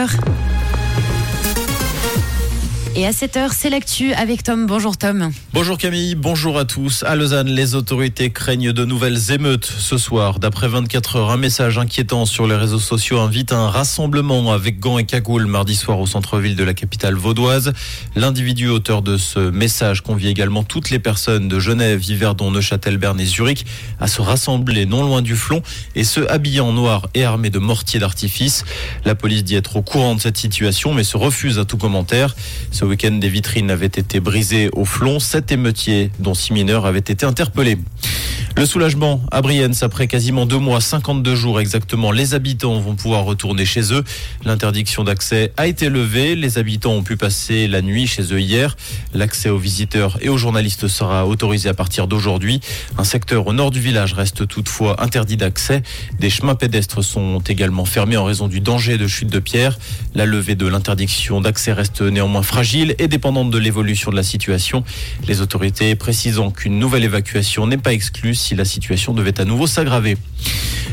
7h. Et à 7h, c'est l'actu avec Tom. Bonjour Tom. Bonjour Camille, bonjour à tous. À Lausanne, les autorités craignent de nouvelles émeutes ce soir. D'après 24 heures, un message inquiétant sur les réseaux sociaux invite à un rassemblement avec gants et cagoules mardi soir au centre-ville de la capitale vaudoise. L'individu auteur de ce message convie également toutes les personnes de Genève, Yverdon, Neuchâtel, Berne et Zurich à se rassembler non loin du flon et se habiller en noir et armés de mortiers d'artifice. La police dit être au courant de cette situation mais se refuse à tout commentaire. Week-end, des vitrines avaient été brisées au flon. Sept émeutiers, dont six mineurs, avaient été interpellés. Le soulagement à Brienne, après quasiment deux mois, 52 jours exactement, les habitants vont pouvoir retourner chez eux. L'interdiction d'accès a été levée. Les habitants ont pu passer la nuit chez eux hier. L'accès aux visiteurs et aux journalistes sera autorisé à partir d'aujourd'hui. Un secteur au nord du village reste toutefois interdit d'accès. Des chemins pédestres sont également fermés en raison du danger de chute de pierre. La levée de l'interdiction d'accès reste néanmoins fragile et dépendante de l'évolution de la situation. Les autorités précisant qu'une nouvelle évacuation n'est pas exclue si la situation devait à nouveau s'aggraver.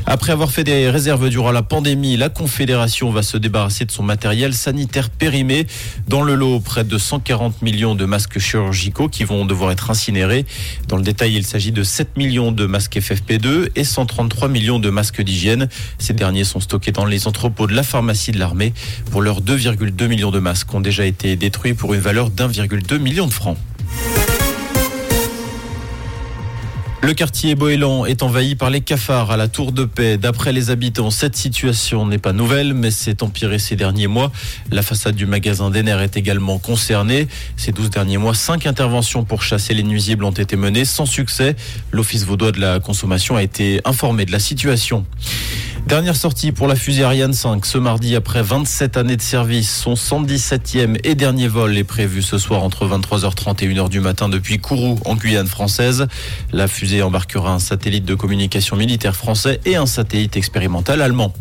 Après avoir fait des réserves durant la pandémie, la Confédération va se débarrasser de son matériel sanitaire périmé. Dans le lot, près de 140 millions de masques chirurgicaux qui vont devoir être incinérés. Dans le détail, il s'agit de 7 millions de masques FFP2 et 133 millions de masques d'hygiène. Ces derniers sont stockés dans les entrepôts de la pharmacie de l'armée. Pour leurs 2,2 millions de masques ont déjà été détruits pour une valeur d'1,2 million de francs. Le quartier Boélan est envahi par les cafards à la Tour de Paix. D'après les habitants, cette situation n'est pas nouvelle, mais s'est empirée ces derniers mois. La façade du magasin Denner est également concernée. Ces 12 derniers mois, cinq interventions pour chasser les nuisibles ont été menées sans succès. L'Office vaudois de la consommation a été informé de la situation. Dernière sortie pour la fusée Ariane 5 ce mardi après 27 années de service. Son 117e et dernier vol est prévu ce soir entre 23h30 et 1h du matin depuis Kourou en Guyane française. La fusée embarquera un satellite de communication militaire français et un satellite expérimental allemand.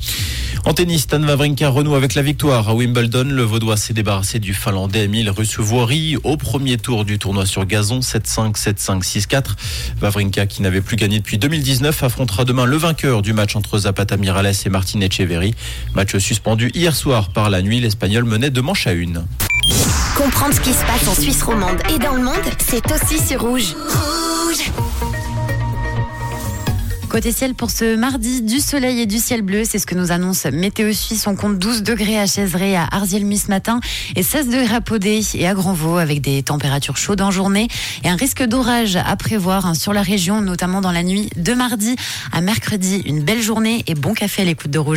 En tennis, Stan Wawrinka renoue avec la victoire à Wimbledon. Le Vaudois s'est débarrassé du Finlandais Emile Russuvuori au premier tour du tournoi sur gazon 7-5, 7-5, 6-4. Wawrinka, qui n'avait plus gagné depuis 2019, affrontera demain le vainqueur du match entre Zapata Et Martin Echeverry. Match suspendu hier soir par la nuit. L'Espagnol menait de manche à une. Comprendre ce qui se passe en Suisse romande et dans le monde, c'est aussi sur Rouge. Rouge Côté ciel pour ce mardi, du soleil et du ciel bleu, c'est ce que nous annonce Météo Suisse. On compte 12 degrés à Chaiseray, à Arzielmy ce matin et 16 degrés à Podé et à Grandvaux avec des températures chaudes en journée et un risque d'orage à prévoir hein, sur la région, notamment dans la nuit de mardi à mercredi. Une belle journée et bon café à l'écoute de Rouge.